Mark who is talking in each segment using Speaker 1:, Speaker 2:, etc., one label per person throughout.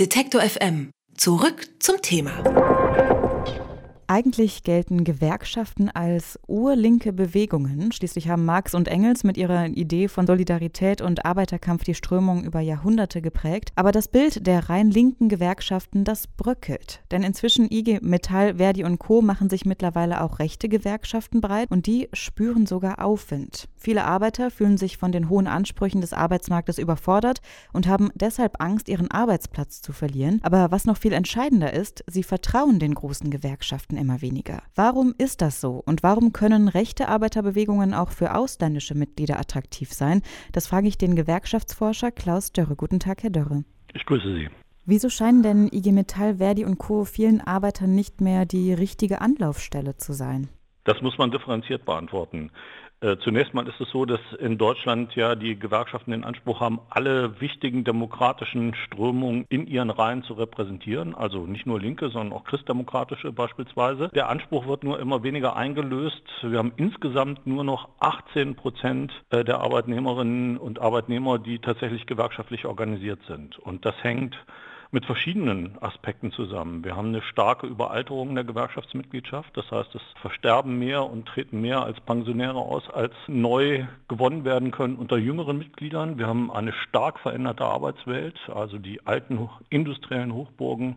Speaker 1: Detektor FM. Zurück zum Thema.
Speaker 2: Eigentlich gelten Gewerkschaften als urlinke Bewegungen. Schließlich haben Marx und Engels mit ihrer Idee von Solidarität und Arbeiterkampf die Strömung über Jahrhunderte geprägt. Aber das Bild der rein linken Gewerkschaften, das bröckelt. Denn inzwischen IG Metall, Verdi und Co. machen sich mittlerweile auch rechte Gewerkschaften breit und die spüren sogar Aufwind. Viele Arbeiter fühlen sich von den hohen Ansprüchen des Arbeitsmarktes überfordert und haben deshalb Angst, ihren Arbeitsplatz zu verlieren. Aber was noch viel entscheidender ist, sie vertrauen den großen Gewerkschaften immer weniger. Warum ist das so und warum können rechte Arbeiterbewegungen auch für ausländische Mitglieder attraktiv sein? Das frage ich den Gewerkschaftsforscher Klaus Dörre. Guten Tag, Herr Dörre.
Speaker 3: Ich grüße Sie.
Speaker 2: Wieso scheinen denn IG Metall, Verdi und Co. vielen Arbeitern nicht mehr die richtige Anlaufstelle zu sein?
Speaker 3: Das muss man differenziert beantworten. Äh, zunächst mal ist es so, dass in Deutschland ja die Gewerkschaften den Anspruch haben, alle wichtigen demokratischen Strömungen in ihren Reihen zu repräsentieren. Also nicht nur linke, sondern auch christdemokratische beispielsweise. Der Anspruch wird nur immer weniger eingelöst. Wir haben insgesamt nur noch 18 Prozent äh, der Arbeitnehmerinnen und Arbeitnehmer, die tatsächlich gewerkschaftlich organisiert sind. Und das hängt mit verschiedenen Aspekten zusammen. Wir haben eine starke Überalterung der Gewerkschaftsmitgliedschaft. Das heißt, es versterben mehr und treten mehr als Pensionäre aus, als neu gewonnen werden können unter jüngeren Mitgliedern. Wir haben eine stark veränderte Arbeitswelt. Also die alten industriellen Hochburgen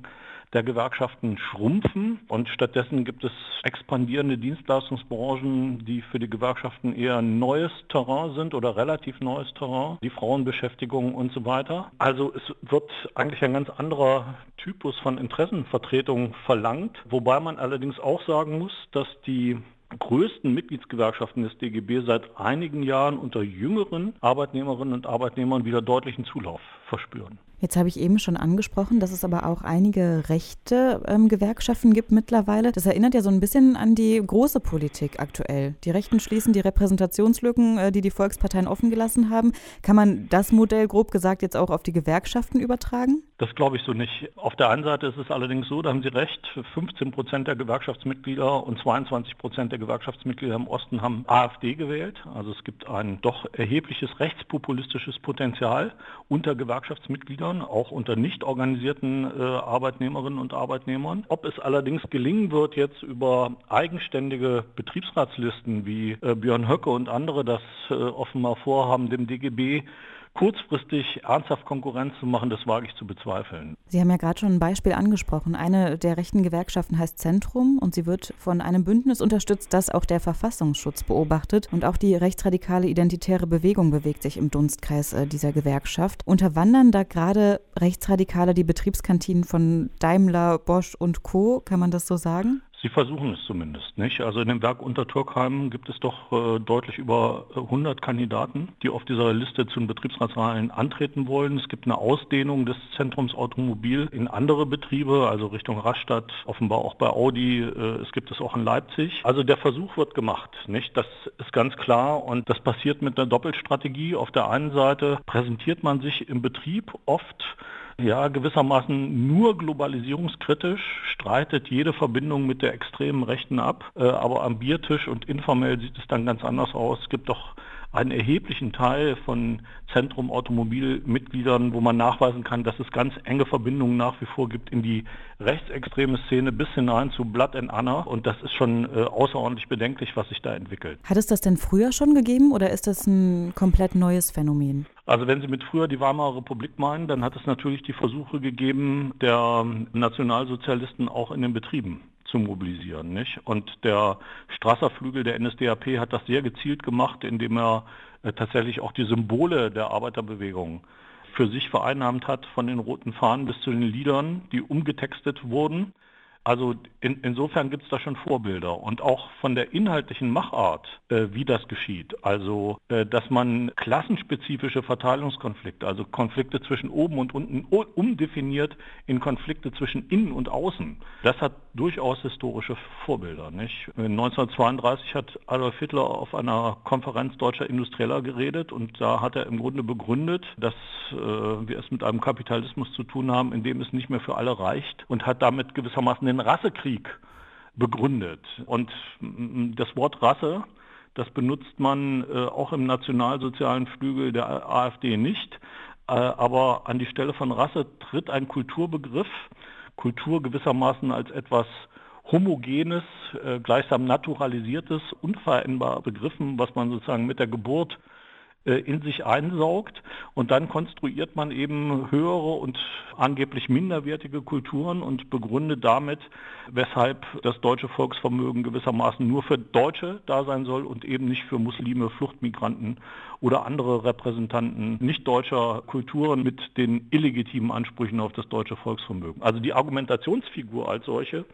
Speaker 3: der Gewerkschaften schrumpfen und stattdessen gibt es expandierende Dienstleistungsbranchen, die für die Gewerkschaften eher neues Terrain sind oder relativ neues Terrain, die Frauenbeschäftigung und so weiter. Also es wird eigentlich ein ganz anderer Typus von Interessenvertretung verlangt, wobei man allerdings auch sagen muss, dass die größten Mitgliedsgewerkschaften des DGB seit einigen Jahren unter jüngeren Arbeitnehmerinnen und Arbeitnehmern wieder deutlichen Zulauf verspüren.
Speaker 2: Jetzt habe ich eben schon angesprochen, dass es aber auch einige rechte ähm, Gewerkschaften gibt mittlerweile. Das erinnert ja so ein bisschen an die große Politik aktuell. Die Rechten schließen die Repräsentationslücken, äh, die die Volksparteien offen gelassen haben. Kann man das Modell grob gesagt jetzt auch auf die Gewerkschaften übertragen?
Speaker 3: Das glaube ich so nicht. Auf der einen Seite ist es allerdings so, da haben Sie recht, 15 Prozent der Gewerkschaftsmitglieder und 22 Prozent der Gewerkschaftsmitglieder im Osten haben AfD gewählt. Also es gibt ein doch erhebliches rechtspopulistisches Potenzial unter Gewerkschaftsmitgliedern, auch unter nicht organisierten äh, Arbeitnehmerinnen und Arbeitnehmern. Ob es allerdings gelingen wird, jetzt über eigenständige Betriebsratslisten wie äh, Björn Höcke und andere das äh, offenbar vorhaben, dem DGB kurzfristig ernsthaft Konkurrenz zu machen, das wage ich zu bezweifeln.
Speaker 2: Sie haben ja gerade schon ein Beispiel angesprochen. Eine der rechten Gewerkschaften heißt Zentrum und sie wird von einem Bündnis unterstützt, das auch der Verfassungsschutz beobachtet. Und auch die rechtsradikale identitäre Bewegung bewegt sich im Dunstkreis äh, dieser Gewerkschaft. Unterwandern da gerade Rechtsradikale die Betriebskantinen von Daimler, Bosch und Co., kann man das so sagen?
Speaker 3: Sie versuchen es zumindest, nicht? Also in dem Werk Untertürkheim gibt es doch äh, deutlich über 100 Kandidaten, die auf dieser Liste zu den Betriebsratswahlen antreten wollen. Es gibt eine Ausdehnung des Zentrums Automobil in andere Betriebe, also Richtung Rastatt, offenbar auch bei Audi. Äh, es gibt es auch in Leipzig. Also der Versuch wird gemacht, nicht? Das ist ganz klar und das passiert mit einer Doppelstrategie. Auf der einen Seite präsentiert man sich im Betrieb oft ja gewissermaßen nur globalisierungskritisch, streitet jede Verbindung mit der extremen Rechten ab. Äh, aber am Biertisch und informell sieht es dann ganz anders aus. Es gibt doch einen erheblichen Teil von Zentrum Automobilmitgliedern, wo man nachweisen kann, dass es ganz enge Verbindungen nach wie vor gibt in die rechtsextreme Szene bis hinein zu Blood and Anna. Und das ist schon äh, außerordentlich bedenklich, was sich da entwickelt.
Speaker 2: Hat es das denn früher schon gegeben oder ist das ein komplett neues Phänomen?
Speaker 3: Also wenn Sie mit früher die Weimarer Republik meinen, dann hat es natürlich die Versuche gegeben der Nationalsozialisten auch in den Betrieben zu mobilisieren. Nicht? Und der Strasser-Flügel der NSDAP hat das sehr gezielt gemacht, indem er äh, tatsächlich auch die Symbole der Arbeiterbewegung für sich vereinnahmt hat, von den roten Fahnen bis zu den Liedern, die umgetextet wurden. Also in, insofern gibt es da schon Vorbilder und auch von der inhaltlichen Machart, äh, wie das geschieht. Also, äh, dass man klassenspezifische Verteilungskonflikte, also Konflikte zwischen oben und unten umdefiniert in Konflikte zwischen innen und außen. Das hat durchaus historische Vorbilder. Nicht? 1932 hat Adolf Hitler auf einer Konferenz deutscher Industrieller geredet und da hat er im Grunde begründet, dass äh, wir es mit einem Kapitalismus zu tun haben, in dem es nicht mehr für alle reicht und hat damit gewissermaßen den Rassekrieg begründet. Und das Wort Rasse, das benutzt man äh, auch im nationalsozialen Flügel der AfD nicht. Äh, aber an die Stelle von Rasse tritt ein Kulturbegriff, Kultur gewissermaßen als etwas homogenes, äh, gleichsam naturalisiertes, unveränderbar begriffen, was man sozusagen mit der Geburt in sich einsaugt und dann konstruiert man eben höhere und angeblich minderwertige Kulturen und begründet damit, weshalb das deutsche Volksvermögen gewissermaßen nur für Deutsche da sein soll und eben nicht für Muslime, Fluchtmigranten oder andere Repräsentanten nicht deutscher Kulturen mit den illegitimen Ansprüchen auf das deutsche Volksvermögen. Also die Argumentationsfigur als solche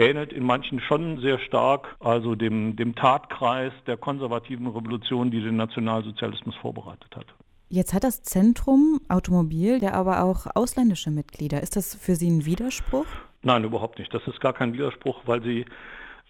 Speaker 3: ähnelt in manchen schon sehr stark also dem, dem Tatkreis der konservativen Revolution, die den Nationalsozialismus vorbereitet hat.
Speaker 2: Jetzt hat das Zentrum Automobil ja aber auch ausländische Mitglieder. Ist das für Sie ein Widerspruch?
Speaker 3: Nein, überhaupt nicht. Das ist gar kein Widerspruch, weil Sie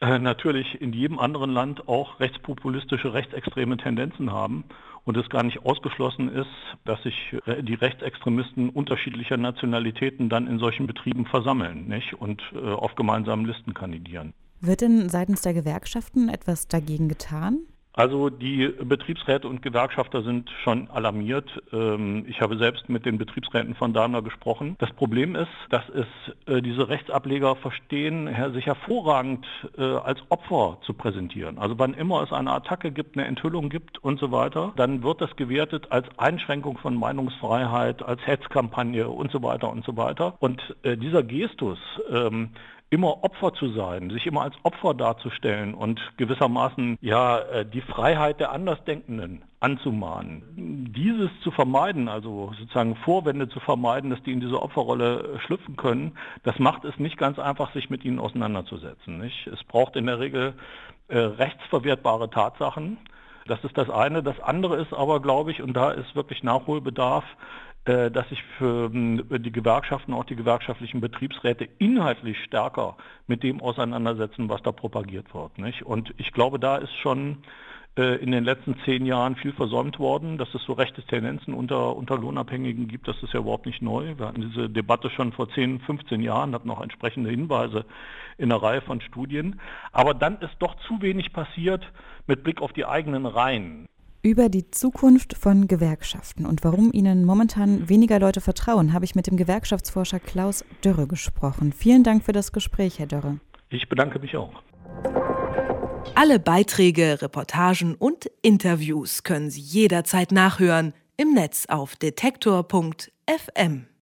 Speaker 3: äh, natürlich in jedem anderen Land auch rechtspopulistische, rechtsextreme Tendenzen haben und es gar nicht ausgeschlossen ist, dass sich die Rechtsextremisten unterschiedlicher Nationalitäten dann in solchen Betrieben versammeln nicht? und äh, auf gemeinsamen Listen kandidieren.
Speaker 2: Wird denn seitens der Gewerkschaften etwas dagegen getan?
Speaker 3: Also die Betriebsräte und Gewerkschafter sind schon alarmiert. Ähm, ich habe selbst mit den Betriebsräten von Daimler gesprochen. Das Problem ist, dass es äh, diese Rechtsableger verstehen, sich hervorragend äh, als Opfer zu präsentieren. Also wann immer es eine Attacke gibt, eine Enthüllung gibt und so weiter, dann wird das gewertet als Einschränkung von Meinungsfreiheit, als Hetzkampagne und so weiter und so weiter. Und äh, dieser Gestus, ähm, immer Opfer zu sein, sich immer als Opfer darzustellen und gewissermaßen ja äh, die Freiheit der Andersdenkenden anzumahnen. Dieses zu vermeiden, also sozusagen Vorwände zu vermeiden, dass die in diese Opferrolle schlüpfen können, das macht es nicht ganz einfach, sich mit ihnen auseinanderzusetzen. Nicht? Es braucht in der Regel äh, rechtsverwertbare Tatsachen. Das ist das eine. Das andere ist aber, glaube ich, und da ist wirklich Nachholbedarf, äh, dass sich für ähm, die Gewerkschaften, auch die gewerkschaftlichen Betriebsräte inhaltlich stärker mit dem auseinandersetzen, was da propagiert wird. Nicht? Und ich glaube, da ist schon äh, in den letzten zehn Jahren viel versäumt worden, dass es so rechte Tendenzen unter, unter Lohnabhängigen gibt. Das ist ja überhaupt nicht neu. Wir hatten diese Debatte schon vor 10, 15 Jahren, hatten auch entsprechende Hinweise in einer Reihe von Studien. Aber dann ist doch zu wenig passiert mit Blick auf die eigenen Reihen
Speaker 2: über die Zukunft von Gewerkschaften und warum ihnen momentan weniger Leute vertrauen, habe ich mit dem Gewerkschaftsforscher Klaus Dörre gesprochen. Vielen Dank für das Gespräch, Herr Dörre.
Speaker 3: Ich bedanke mich auch.
Speaker 1: Alle Beiträge, Reportagen und Interviews können Sie jederzeit nachhören im Netz auf detektor.fm.